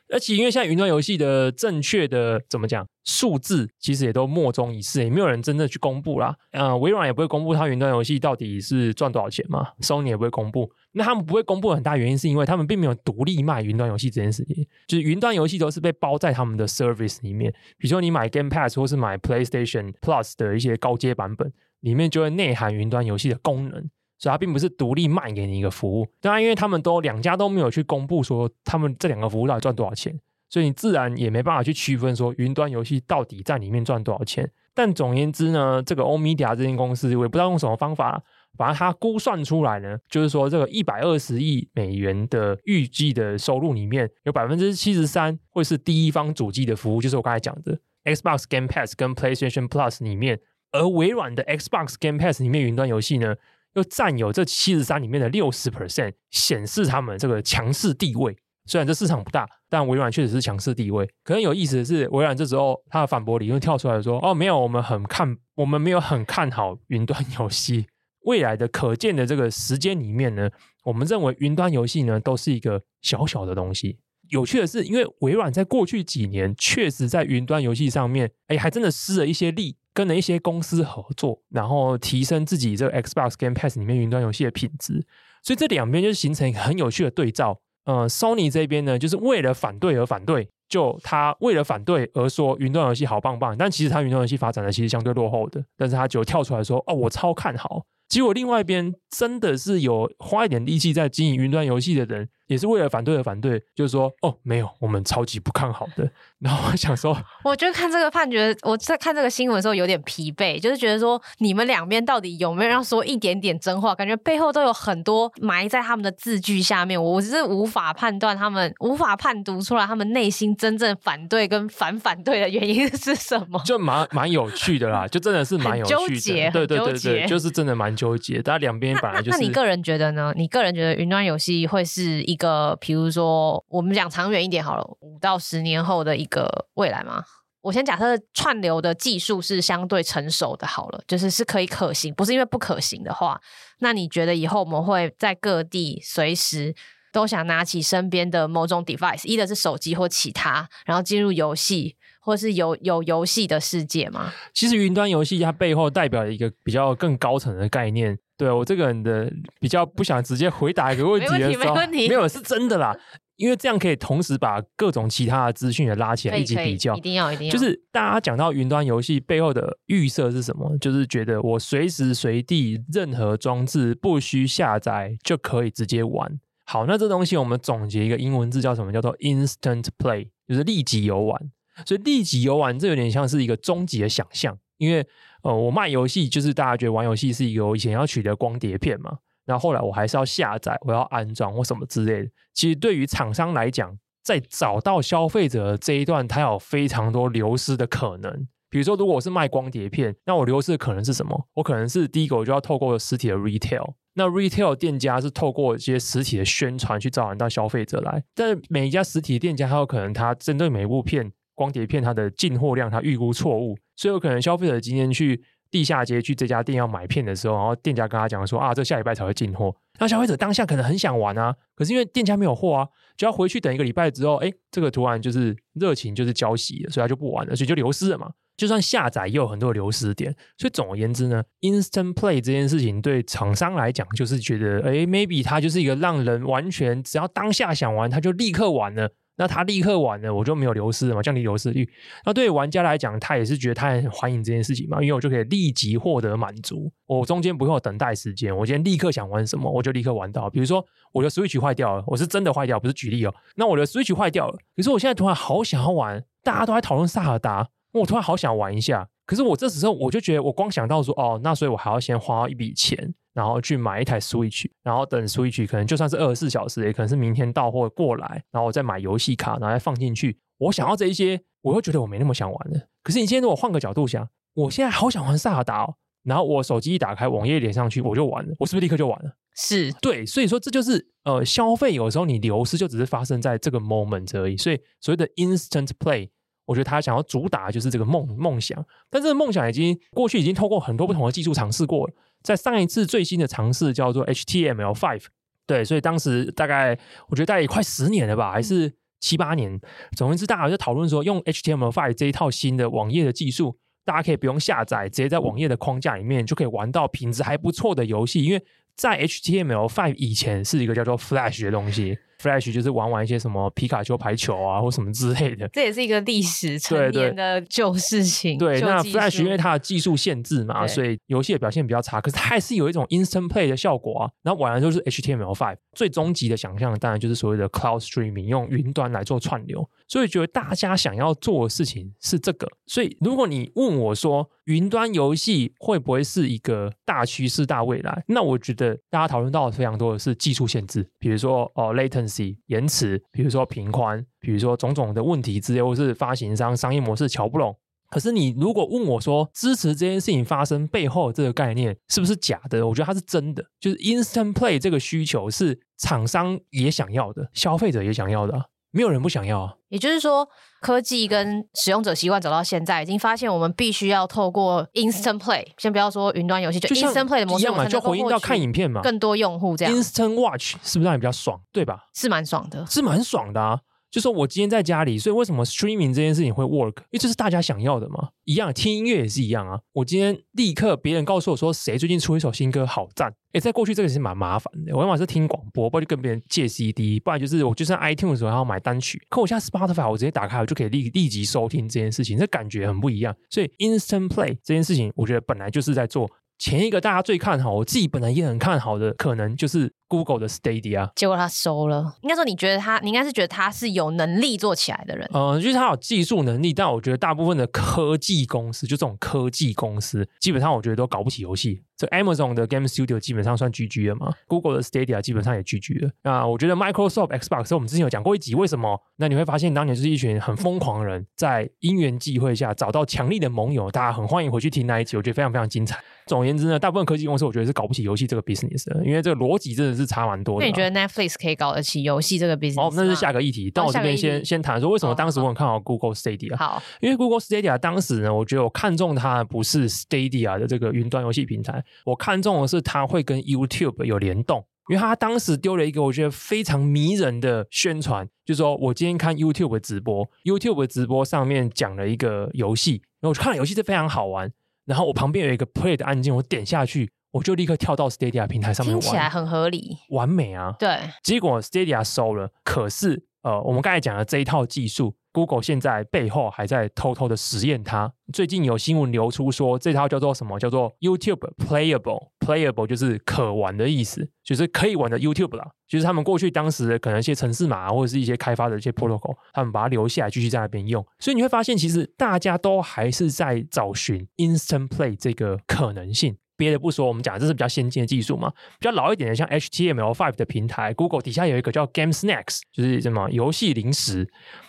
而且因为现在云端游戏的正确的怎么讲数字，其实也都莫衷一是，也没有人真的去公布啦。呃，微软也不会公布它云端游戏到底是赚多少钱嘛，Sony 也不会公布。那他们不会公布很大原因是因为他们并没有独立卖云端游戏这件事情，就是云端游戏都是被包在他们的 service 里面。比如说你买 Game Pass 或是买 PlayStation Plus 的一些高阶版本，里面就会内含云端游戏的功能。所以它并不是独立卖给你一个服务，当然，因为他们都两家都没有去公布说他们这两个服务到底赚多少钱，所以你自然也没办法去区分说云端游戏到底在里面赚多少钱。但总言之呢，这个欧米伽这间公司我也不知道用什么方法，反正它估算出来呢，就是说这个一百二十亿美元的预计的收入里面有百分之七十三会是第一方主机的服务，就是我刚才讲的 Xbox Game Pass 跟 PlayStation Plus 里面，而微软的 Xbox Game Pass 里面云端游戏呢，又占有这七十三里面的六十 percent，显示他们这个强势地位。虽然这市场不大，但微软确实是强势地位。可能有意思的是，微软这时候他的反驳理论跳出来说：“哦，没有，我们很看，我们没有很看好云端游戏 未来的可见的这个时间里面呢，我们认为云端游戏呢都是一个小小的东西。有趣的是，因为微软在过去几年确实在云端游戏上面，哎，还真的施了一些力。”跟了一些公司合作，然后提升自己这个 Xbox Game Pass 里面云端游戏的品质，所以这两边就形成一个很有趣的对照。呃，Sony 这边呢，就是为了反对而反对，就他为了反对而说云端游戏好棒棒，但其实他云端游戏发展的其实相对落后的，但是他就跳出来说，哦，我超看好。结果另外一边真的是有花一点力气在经营云端游戏的人。也是为了反对而反对，就是说，哦，没有，我们超级不看好的。然后我想说，我就看这个判决，我在看这个新闻的时候有点疲惫，就是觉得说，你们两边到底有没有要说一点点真话？感觉背后都有很多埋在他们的字句下面，我是无法判断他们，无法判读出来他们内心真正反对跟反反对的原因 是什么。就蛮蛮有趣的啦，就真的是蛮有趣的，对对对对，就是真的蛮纠结。大家两边本来就是。那你个人觉得呢？你个人觉得云端游戏会是一？一个，比如说，我们讲长远一点好了，五到十年后的一个未来嘛。我先假设串流的技术是相对成熟的，好了，就是是可以可行，不是因为不可行的话，那你觉得以后我们会在各地随时都想拿起身边的某种 device，一的是手机或其他，然后进入游戏或是有有游戏的世界吗？其实云端游戏它背后代表一个比较更高层的概念。对我这个人的比较不想直接回答一个问题的时候，没问题，没有是真的啦，因为这样可以同时把各种其他的资讯也拉起来一起比较，一定要一定要。就是大家讲到云端游戏背后的预设是什么？就是觉得我随时随地任何装置不需下载就可以直接玩。好，那这东西我们总结一个英文字叫什么？叫做 instant play，就是立即游玩。所以立即游玩这有点像是一个终极的想象，因为。呃，我卖游戏就是大家觉得玩游戏是一个我以前要取得光碟片嘛，然后后来我还是要下载，我要安装或什么之类的。其实对于厂商来讲，在找到消费者这一段，它有非常多流失的可能。比如说，如果我是卖光碟片，那我流失的可能是什么？我可能是第一个，我就要透过实体的 retail，那 retail 店家是透过一些实体的宣传去招揽到消费者来，但是每一家实体店家，还有可能他针对每一部片。光碟片它的进货量，它预估错误，所以有可能消费者今天去地下街去这家店要买片的时候，然后店家跟他讲说啊，这下礼拜才会进货。那消费者当下可能很想玩啊，可是因为店家没有货啊，就要回去等一个礼拜之后，哎，这个突然就是热情就是交熄了，所以他就不玩了，所以就流失了嘛。就算下载也有很多流失点，所以总而言之呢，Instant Play 这件事情对厂商来讲就是觉得，哎，maybe 它就是一个让人完全只要当下想玩，他就立刻玩了。那他立刻玩了，我就没有流失了嘛，降低流失率。那对玩家来讲，他也是觉得他很欢迎这件事情嘛，因为我就可以立即获得满足，我中间不会有等待时间，我今天立刻想玩什么，我就立刻玩到。比如说我的 Switch 坏掉了，我是真的坏掉，不是举例哦。那我的 Switch 坏掉了，可是我现在突然好想要玩，大家都在讨论萨尔达，我突然好想玩一下。可是我这时候我就觉得，我光想到说，哦，那所以我还要先花一笔钱。然后去买一台 Switch，然后等 Switch 可能就算是二十四小时，也可能是明天到货过来，然后我再买游戏卡，然后再放进去。我想要这一些，我又觉得我没那么想玩了。可是你今天如果换个角度想，我现在好想玩萨尔达哦，然后我手机一打开，网页连上去，我就玩了，我是不是立刻就玩了？是对，所以说这就是呃消费有时候你流失就只是发生在这个 moment 而已。所以所谓的 instant play，我觉得他想要主打就是这个梦梦想，但这个梦想已经过去已经透过很多不同的技术尝试过了。在上一次最新的尝试叫做 HTML5，对，所以当时大概我觉得大概也快十年了吧，还是七八年。总而言之，大家就讨论说，用 HTML5 这一套新的网页的技术，大家可以不用下载，直接在网页的框架里面就可以玩到品质还不错的游戏，因为。在 HTML5 以前是一个叫做 Flash 的东西，Flash 就是玩玩一些什么皮卡丘排球啊或什么之类的。这也是一个历史成年的旧事情。对，对，那 Flash 因为它的技术限制嘛，所以游戏的表现比较差。可是它还是有一种 Instant Play 的效果啊。然后玩的就是 HTML5 最终极的想象，当然就是所谓的 Cloud Streaming，用云端来做串流。所以觉得大家想要做的事情是这个。所以如果你问我说，云端游戏会不会是一个大趋势、大未来？那我觉得大家讨论到的非常多的是技术限制，比如说哦，latency 延迟，比如说频宽，比如说种种的问题之类，或是发行商商业模式瞧不拢。可是你如果问我说，支持这件事情发生背后这个概念是不是假的？我觉得它是真的，就是 instant play 这个需求是厂商也想要的，消费者也想要的。没有人不想要啊！也就是说，科技跟使用者习惯走到现在，已经发现我们必须要透过 Instant Play，先不要说云端游戏，就 Instant Play 的模式一样嘛，就回应到看影片嘛，更多用户这样。Instant Watch 是不是让你比较爽？对吧？是蛮爽的，是蛮爽的啊。就说我今天在家里，所以为什么 streaming 这件事情会 work？因为这是大家想要的嘛。一样，听音乐也是一样啊。我今天立刻别人告诉我说，谁最近出一首新歌好赞，诶，在过去这个是蛮麻烦的。我要么是听广播，不然就跟别人借 CD，不然就是我就算 iTunes 的时候还要买单曲。可我现在 Spotify 我直接打开，我就可以立立即收听这件事情，这感觉很不一样。所以 Instant Play 这件事情，我觉得本来就是在做。前一个大家最看好，我自己本来也很看好的，可能就是 Google 的 Stadia，结果他收了。应该说，你觉得他，你应该是觉得他是有能力做起来的人。嗯，就是他有技术能力，但我觉得大部分的科技公司，就这种科技公司，基本上我觉得都搞不起游戏。这 Amazon 的 Game Studio 基本上算 GG 了嘛，Google 的 Stadia 基本上也 GG 了。那我觉得 Microsoft Xbox，我们之前有讲过一集，为什么？那你会发现当年就是一群很疯狂的人，在因缘际会下找到强力的盟友，大家很欢迎回去听那一集，我觉得非常非常精彩。总而言之呢，大部分科技公司我觉得是搞不起游戏这个 business 的，因为这个逻辑真的是差蛮多的。那你觉得 Netflix 可以搞得起游戏这个 business？哦，那是下个议题。但我这边先、哦、先谈说，为什么当时我很看好 Google Stadia？好，因为 Google Stadia 当时呢，我觉得我看中它不是 Stadia 的这个云端游戏平台，我看中的是它会跟 YouTube 有联动，因为他当时丢了一个我觉得非常迷人的宣传，就是说我今天看 YouTube 直播，YouTube 直播上面讲了一个游戏，然后我看了游戏是非常好玩，然后我旁边有一个 Play 的按键，我点下去，我就立刻跳到 Stadia 平台上面玩，听起来很合理，完美啊！对，结果 Stadia 收了，可是呃，我们刚才讲的这一套技术。Google 现在背后还在偷偷的实验它。最近有新闻流出说，这套叫做什么？叫做 YouTube Playable。Playable 就是可玩的意思，就是可以玩的 YouTube 啦。就是他们过去当时的可能一些城市码或者是一些开发的一些 protocol，他们把它留下来，继续在那边用。所以你会发现，其实大家都还是在找寻 Instant Play 这个可能性。别的不说，我们讲这是比较先进的技术嘛。比较老一点的，像 HTML5 的平台，Google 底下有一个叫 Game Snacks，就是什么游戏零食。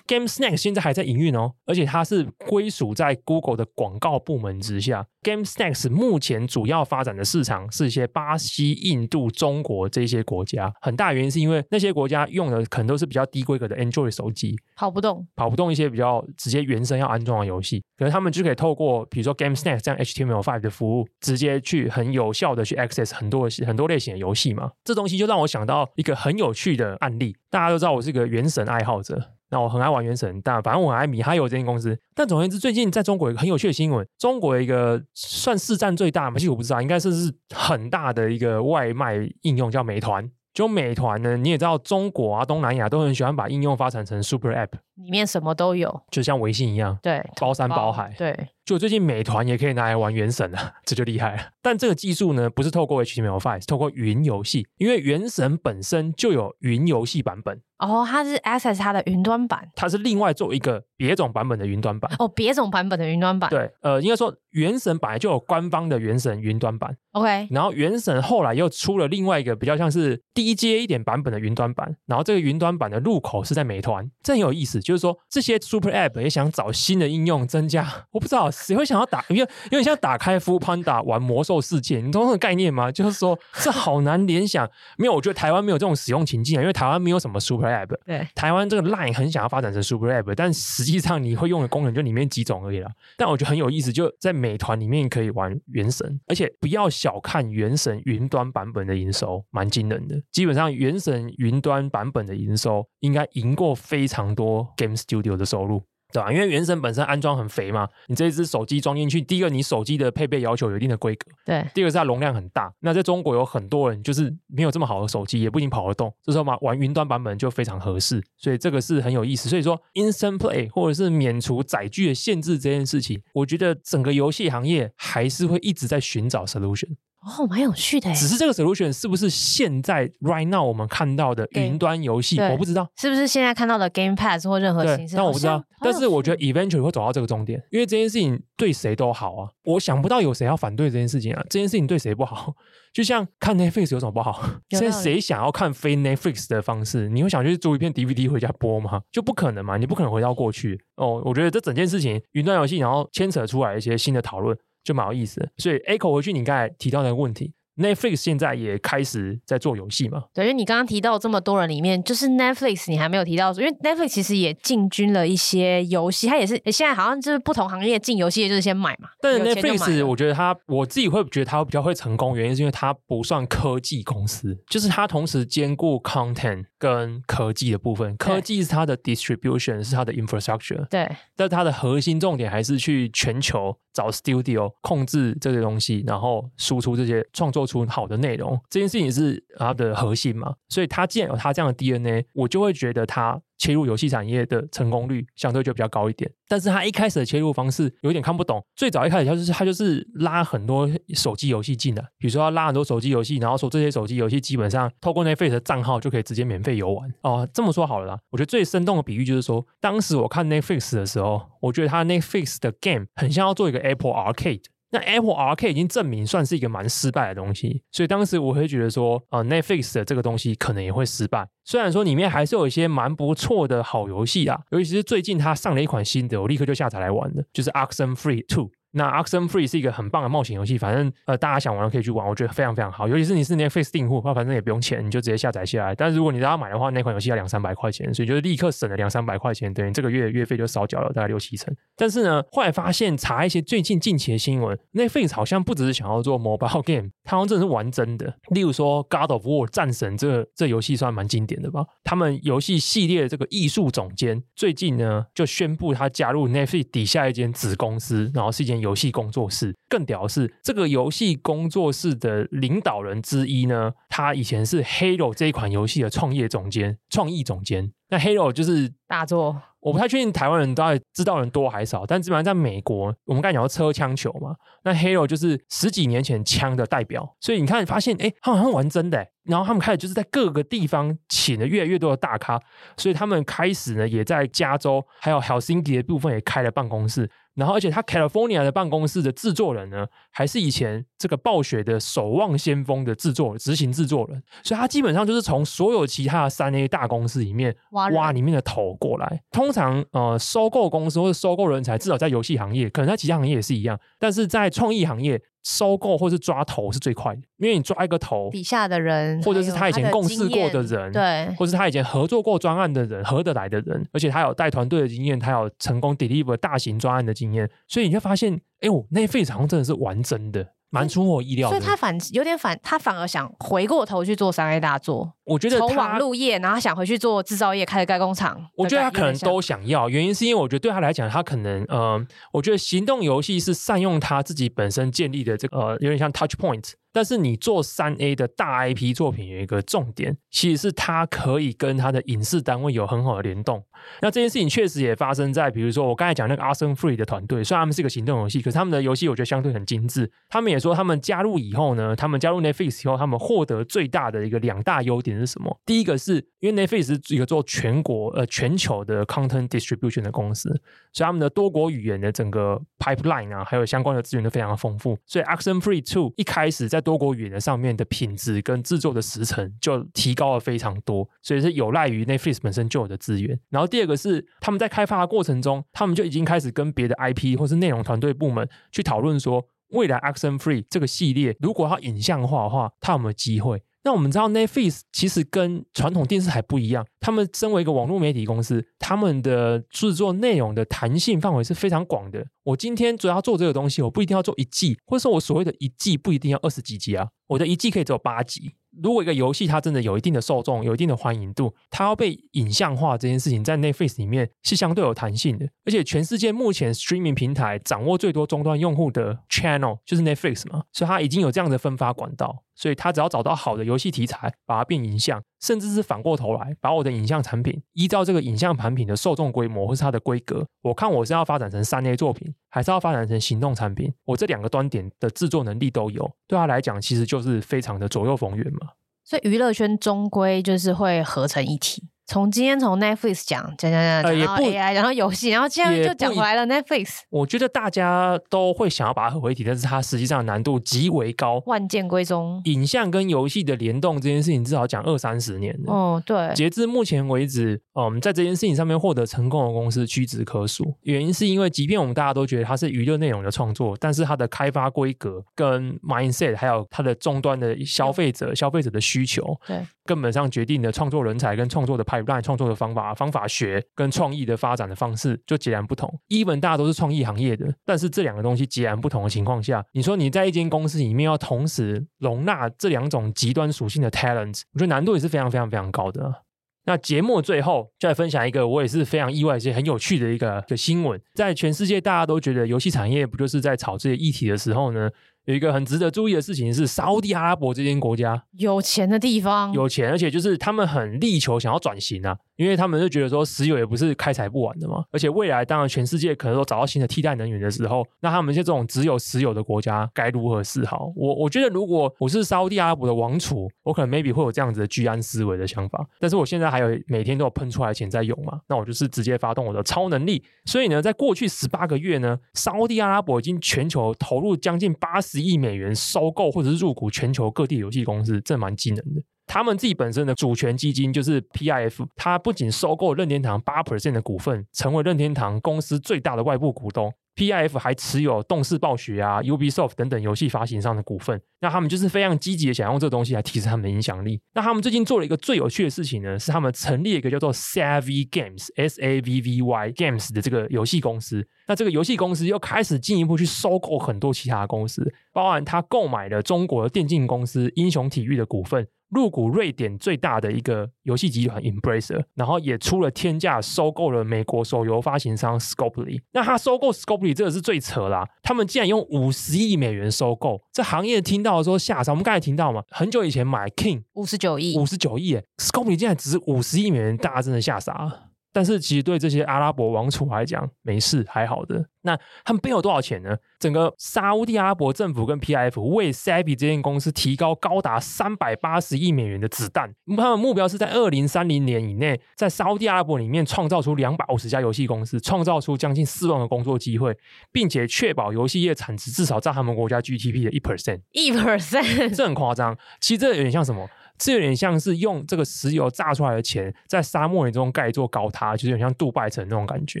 Game Snacks 现在还在营运哦，而且它是归属在 Google 的广告部门之下。Game Snacks 目前主要发展的市场是一些巴西、印度、中国这些国家，很大原因是因为那些国家用的可能都是比较低规格的 Android 手机，跑不动，跑不动一些比较直接原生要安装的游戏，可是他们就可以透过比如说 Game Snacks 这样 HTML5 的服务，直接去很有效的去 access 很多很多类型的游戏嘛。这东西就让我想到一个很有趣的案例，大家都知道我是一个原神爱好者。那我很爱玩原神，但反正我很爱米哈游这间公司。但总而言之，最近在中国有一个很有趣的新闻，中国有一个算市占最大嘛，其实我不知道，应该是是很大的一个外卖应用叫美团。就美团呢，你也知道，中国啊、东南亚都很喜欢把应用发展成 Super App，里面什么都有，就像微信一样，对，包山包海。对，就最近美团也可以拿来玩原神了，这就厉害了。但这个技术呢，不是透过 HTML5，是透过云游戏，因为原神本身就有云游戏版本。哦，它是 access 它的云端版，它是另外做一个别种版本的云端版。哦，别种版本的云端版。对，呃，应该说原神本来就有官方的原神云端版。OK，然后原神后来又出了另外一个比较像是低阶一点版本的云端版，然后这个云端版的入口是在美团，这很有意思。就是说这些 Super App 也想找新的应用增加。我不知道谁会想要打，因为有点像打开 Foodpanda 玩魔兽世界，你懂这个概念吗？就是说这好难联想。没有，我觉得台湾没有这种使用情境啊，因为台湾没有什么 Super App。对，台湾这个 Line 很想要发展成 Super App，但实际上你会用的功能就里面几种而已啦。但我觉得很有意思，就在美团里面可以玩原神，而且不要小看原神云端版本的营收，蛮惊人的。基本上原神云端版本的营收应该赢过非常多 Game Studio 的收入。对吧？因为原神本身安装很肥嘛，你这一只手机装进去，第一个你手机的配备要求有一定的规格，对；第二个是它容量很大。那在中国有很多人就是没有这么好的手机，也不一定跑得动，这时候嘛，玩云端版本就非常合适。所以这个是很有意思。所以说，Instant Play 或者是免除载具的限制这件事情，我觉得整个游戏行业还是会一直在寻找 solution。哦，蛮有趣的。只是这个 solution 是不是现在 right now 我们看到的云端游戏，我不知道是不是现在看到的 Game Pass 或任何形式。但我不知道。但是我觉得 eventually 会走到这个终点，因为这件事情对谁都好啊。我想不到有谁要反对这件事情啊。这件事情对谁不好？就像看 Netflix 有什么不好？现在谁想要看非 Netflix 的方式？你会想去租一片 DVD 回家播吗？就不可能嘛，你不可能回到过去。哦，我觉得这整件事情云端游戏，然后牵扯出来一些新的讨论，就蛮有意思的。所以 echo 回去你刚才提到的问题。Netflix 现在也开始在做游戏嘛？对，因为你刚刚提到这么多人里面，就是 Netflix 你还没有提到，因为 Netflix 其实也进军了一些游戏，它也是现在好像就是不同行业进游戏就是先买嘛。但是 Netflix 我觉得它，我自己会觉得它比较会成功，原因是因为它不算科技公司，就是它同时兼顾 content 跟科技的部分。科技是它的 distribution，是它的 infrastructure。对，但它的核心重点还是去全球找 studio 控制这些东西，然后输出这些创作。出好的内容，这件事情是它的核心嘛，所以它既然有它这样的 DNA，我就会觉得它。切入游戏产业的成功率相对就比较高一点，但是他一开始的切入方式有点看不懂。最早一开始他就是他就是拉很多手机游戏进来，比如说他拉很多手机游戏，然后说这些手机游戏基本上透过 Netflix 的账号就可以直接免费游玩。哦，这么说好了啦，我觉得最生动的比喻就是说，当时我看 Netflix 的时候，我觉得他 Netflix 的 game 很像要做一个 Apple Arcade。那 Apple Arcade 已经证明算是一个蛮失败的东西，所以当时我会觉得说，呃，Netflix 的这个东西可能也会失败。虽然说里面还是有一些蛮不错的好游戏啊，尤其是最近它上了一款新的，我立刻就下载来玩的，就是 Arxon Free Two。那 Oxenfree 是一个很棒的冒险游戏，反正呃大家想玩可以去玩，我觉得非常非常好。尤其是你是 Netflix 订户，那反正也不用钱，你就直接下载下来。但是如果你都要买的话，那款游戏要两三百块钱，所以就是立刻省了两三百块钱，等于这个月月费就少缴了大概六七成。但是呢，后来发现查一些最近近期的新闻，Netflix 好像不只是想要做 mobile game，他好像真的是玩真的。例如说 God of War 战神这这游戏算蛮经典的吧？他们游戏系列的这个艺术总监最近呢就宣布他加入 Netflix 底下一间子公司，然后是一间游戏工作室。更屌的是，这个游戏工作室的领导人之一呢，他以前是《Halo》这一款游戏的创业总监、创意总监。那《Halo》就是大作。我不太确定台湾人大概知道人多还少，但基本上在美国，我们刚才讲到车枪球嘛，那 Halo 就是十几年前枪的代表，所以你看发现，哎，他好像玩真的，然后他们开始就是在各个地方请了越来越多的大咖，所以他们开始呢也在加州还有 Helsinki 的部分也开了办公室。然后，而且他 California 的办公室的制作人呢，还是以前这个暴雪的守望先锋的制作执行制作人，所以他基本上就是从所有其他的三 A 大公司里面挖挖里面的头过来。通常，呃，收购公司或者收购人才，至少在游戏行业，可能在其他行业也是一样，但是在创意行业。收购或是抓头是最快的，因为你抓一个头，底下的人，或者是他以前共事过的人，对，或是他以前合作过专案的人，合得来的人，而且他有带团队的经验，他有成功 deliver 大型专案的经验，所以你会发现，哎呦，那 Netflix 好像真的是玩真的。蛮出乎我意料的，所以他反有点反，他反而想回过头去做三 A 大作。我觉得从网路业，然后想回去做制造业，开始盖工厂。我觉得他可能都想要，原因是因为我觉得对他来讲，他可能呃，我觉得行动游戏是善用他自己本身建立的这个呃，有点像 Touch Point。但是你做三 A 的大 IP 作品有一个重点，其实是它可以跟它的影视单位有很好的联动。那这件事情确实也发生在，比如说我刚才讲那个 Oxenfree 的团队，虽然他们是一个行动游戏，可是他们的游戏我觉得相对很精致。他们也说，他们加入以后呢，他们加入 Netflix 以后，他们获得最大的一个两大优点是什么？第一个是因为 Netflix 是一个做全国呃全球的 content distribution 的公司，所以他们的多国语言的整个 pipeline 啊，还有相关的资源都非常的丰富，所以 Oxenfree Two 一开始在在多国语言的上面的品质跟制作的时程就提高了非常多，所以是有赖于 Netflix 本身就有的资源。然后第二个是他们在开发的过程中，他们就已经开始跟别的 IP 或是内容团队部门去讨论说，未来 Action Free 这个系列如果要影像化的话，它有没有机会？那我们知道 Netflix 其实跟传统电视台不一样，他们身为一个网络媒体公司，他们的制作内容的弹性范围是非常广的。我今天主要做这个东西，我不一定要做一季，或者说我所谓的一季不一定要二十几集啊，我的一季可以只有八集。如果一个游戏它真的有一定的受众，有一定的欢迎度，它要被影像化这件事情，在 Netflix 里面是相对有弹性的。而且全世界目前 Streaming 平台掌握最多终端用户的 Channel 就是 Netflix 嘛，所以它已经有这样的分发管道。所以他只要找到好的游戏题材，把它变影像，甚至是反过头来把我的影像产品依照这个影像产品的受众规模或是它的规格，我看我是要发展成三 A 作品，还是要发展成行动产品，我这两个端点的制作能力都有，对他来讲其实就是非常的左右逢源嘛。所以娱乐圈终归就是会合成一体。从今天从 Netflix 讲讲讲讲，然后 AI，然后游戏，然后现在就讲回来了 Netflix。我觉得大家都会想要把它合为一体，但是它实际上难度极为高。万剑归宗，影像跟游戏的联动这件事情至少讲二三十年了。哦，对。截至目前为止，嗯，在这件事情上面获得成功的公司屈指可数。原因是因为，即便我们大家都觉得它是娱乐内容的创作，但是它的开发规格跟 mindset，还有它的终端的消费者、消费者的需求，对，根本上决定了创作人才跟创作的让你创作的方法。方法学跟创意的发展的方式就截然不同。even 大家都是创意行业的，但是这两个东西截然不同的情况下，你说你在一间公司里面要同时容纳这两种极端属性的 talent，我觉得难度也是非常非常非常高的。那节目最后就来分享一个我也是非常意外、一些很有趣的一个一个新闻，在全世界大家都觉得游戏产业不就是在炒这些议题的时候呢？有一个很值得注意的事情是，沙乌地阿拉伯这间国家有钱的地方，有钱，而且就是他们很力求想要转型啊，因为他们就觉得说石油也不是开采不完的嘛，而且未来当然全世界可能都找到新的替代能源的时候，那他们像这种只有石油的国家该如何是好？我我觉得如果我是沙乌地阿拉伯的王储，我可能 maybe 会有这样子的居安思危的想法，但是我现在还有每天都有喷出来的钱在用嘛，那我就是直接发动我的超能力，所以呢，在过去十八个月呢，沙乌地阿拉伯已经全球投入将近八十亿美元。收购或者是入股全球各地游戏公司，这蛮惊人的。他们自己本身的主权基金就是 PIF，它不仅收购任天堂八 percent 的股份，成为任天堂公司最大的外部股东。PIF 还持有动视暴雪啊、Ubisoft 等等游戏发行商的股份，那他们就是非常积极的想用这个东西来提升他们的影响力。那他们最近做了一个最有趣的事情呢，是他们成立了一个叫做 Savvy Games（S A V V Y Games） 的这个游戏公司。那这个游戏公司又开始进一步去收购很多其他的公司，包含他购买了中国的电竞公司英雄体育的股份。入股瑞典最大的一个游戏集团 Embracer，然后也出了天价收购了美国手游发行商 Scopely。那他收购 Scopely 这个是最扯啦，他们竟然用五十亿美元收购，这行业听到的时候吓傻。我们刚才听到嘛，很久以前买 King 五十九亿，五十九亿，Scopely 竟然只是五十亿美元，大家真的吓傻。但是其实对这些阿拉伯王储来讲，没事，还好的。那他们背后多少钱呢？整个沙乌地阿拉伯政府跟 PIF 为 Savvy 这间公司提高高达三百八十亿美元的子弹。他们目标是在二零三零年以内，在沙乌地阿拉伯里面创造出两百五十家游戏公司，创造出将近四万个工作机会，并且确保游戏业产值至少占他们国家 GDP 的一 percent。一 percent，这很夸张。其实这有点像什么？这有点像是用这个石油榨出来的钱，在沙漠里中盖一座高塔，就是有点像杜拜城那种感觉。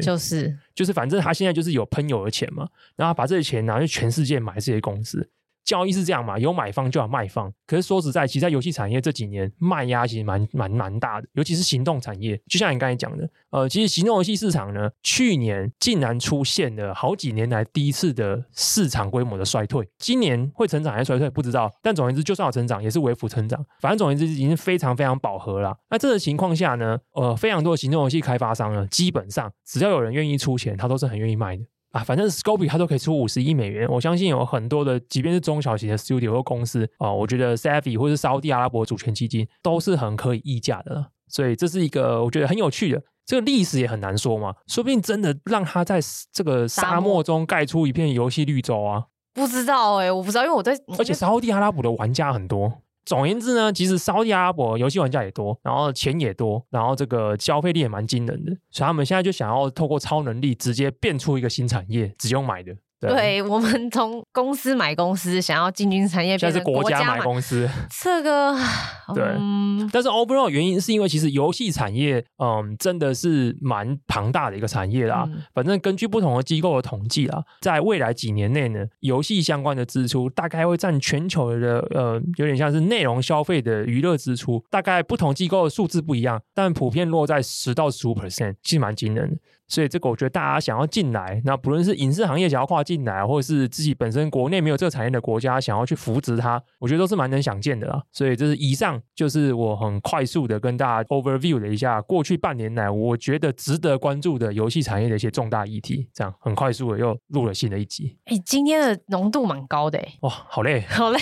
就是，就是，反正他现在就是有喷油的钱嘛，然后把这些钱拿去全世界买这些公司。交易是这样嘛，有买方就要卖方。可是说实在，其实在游戏产业这几年卖压其实蛮蛮蛮大的，尤其是行动产业。就像你刚才讲的，呃，其实行动游戏市场呢，去年竟然出现了好几年来第一次的市场规模的衰退。今年会成长还是衰退不知道，但总而言之，就算有成长，也是微幅成长。反正总而言之，已经非常非常饱和了。那这个情况下呢，呃，非常多的行动游戏开发商呢，基本上只要有人愿意出钱，他都是很愿意卖的。啊，反正 Scopely 它都可以出五十亿美元，我相信有很多的，即便是中小型的 studio 或公司啊，我觉得 Savvy 或是沙乌地阿拉伯主权基金都是很可以溢价的，所以这是一个我觉得很有趣的，这个历史也很难说嘛，说不定真的让他在这个沙漠中盖出一片游戏绿洲啊，不知道哎、欸，我不知道，因为我在，而且沙乌地阿拉伯的玩家很多。总言之呢，其实沙乌地阿拉伯游戏玩家也多，然后钱也多，然后这个消费力也蛮惊人的，所以他们现在就想要透过超能力直接变出一个新产业，只用买的。对，对我们从公司买公司，想要进军产业，现在是国家买公司。这个 对，嗯、但是 overall 原因是因为其实游戏产业，嗯，真的是蛮庞大的一个产业啦。嗯、反正根据不同的机构的统计啦，在未来几年内呢，游戏相关的支出大概会占全球的呃，有点像是内容消费的娱乐支出，大概不同机构的数字不一样，但普遍落在十到十五 percent，其实蛮惊人的。所以这个我觉得大家想要进来，那不论是影视行业想要跨进来，或者是自己本身国内没有这个产业的国家想要去扶植它，我觉得都是蛮能想见的啦。所以这是以上就是我很快速的跟大家 overview 了一下过去半年来我觉得值得关注的游戏产业的一些重大议题，这样很快速的又录了新的一集。哎，今天的浓度蛮高的哎，哇，好累，好累，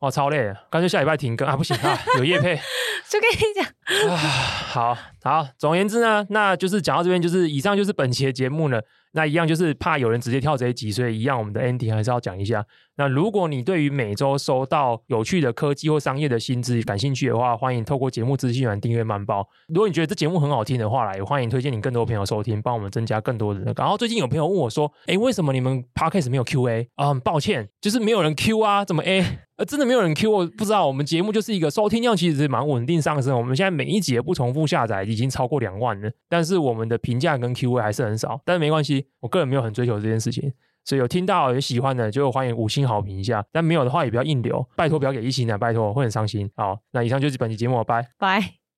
哇，超累，干脆下礼拜停更啊，不行啊，有夜配，就跟你讲啊，好好，总而言之呢，那就是讲到这边，就是以上就是本期的节目了。那一样就是怕有人直接跳这一集，所以一样我们的 ending 还是要讲一下。那如果你对于每周收到有趣的科技或商业的新知感兴趣的话，欢迎透过节目资讯栏订阅慢报。如果你觉得这节目很好听的话，来欢迎推荐你更多朋友收听，帮我们增加更多的那个。然后最近有朋友问我说：“哎，为什么你们 podcast 没有 Q&A 啊？”很抱歉，就是没有人 Q 啊，怎么 A？呃，真的没有人 Q，我不知道。我们节目就是一个收听量其实蛮稳定上升，我们现在每一集不重复下载已经超过两万了，但是我们的评价跟 Q&A 还是很少。但是没关系，我个人没有很追求这件事情，所以有听到有喜欢的就欢迎五星好评一下，但没有的话也不要硬留，拜托不要给一星啊，拜托会很伤心。好，那以上就是本期节目，拜拜。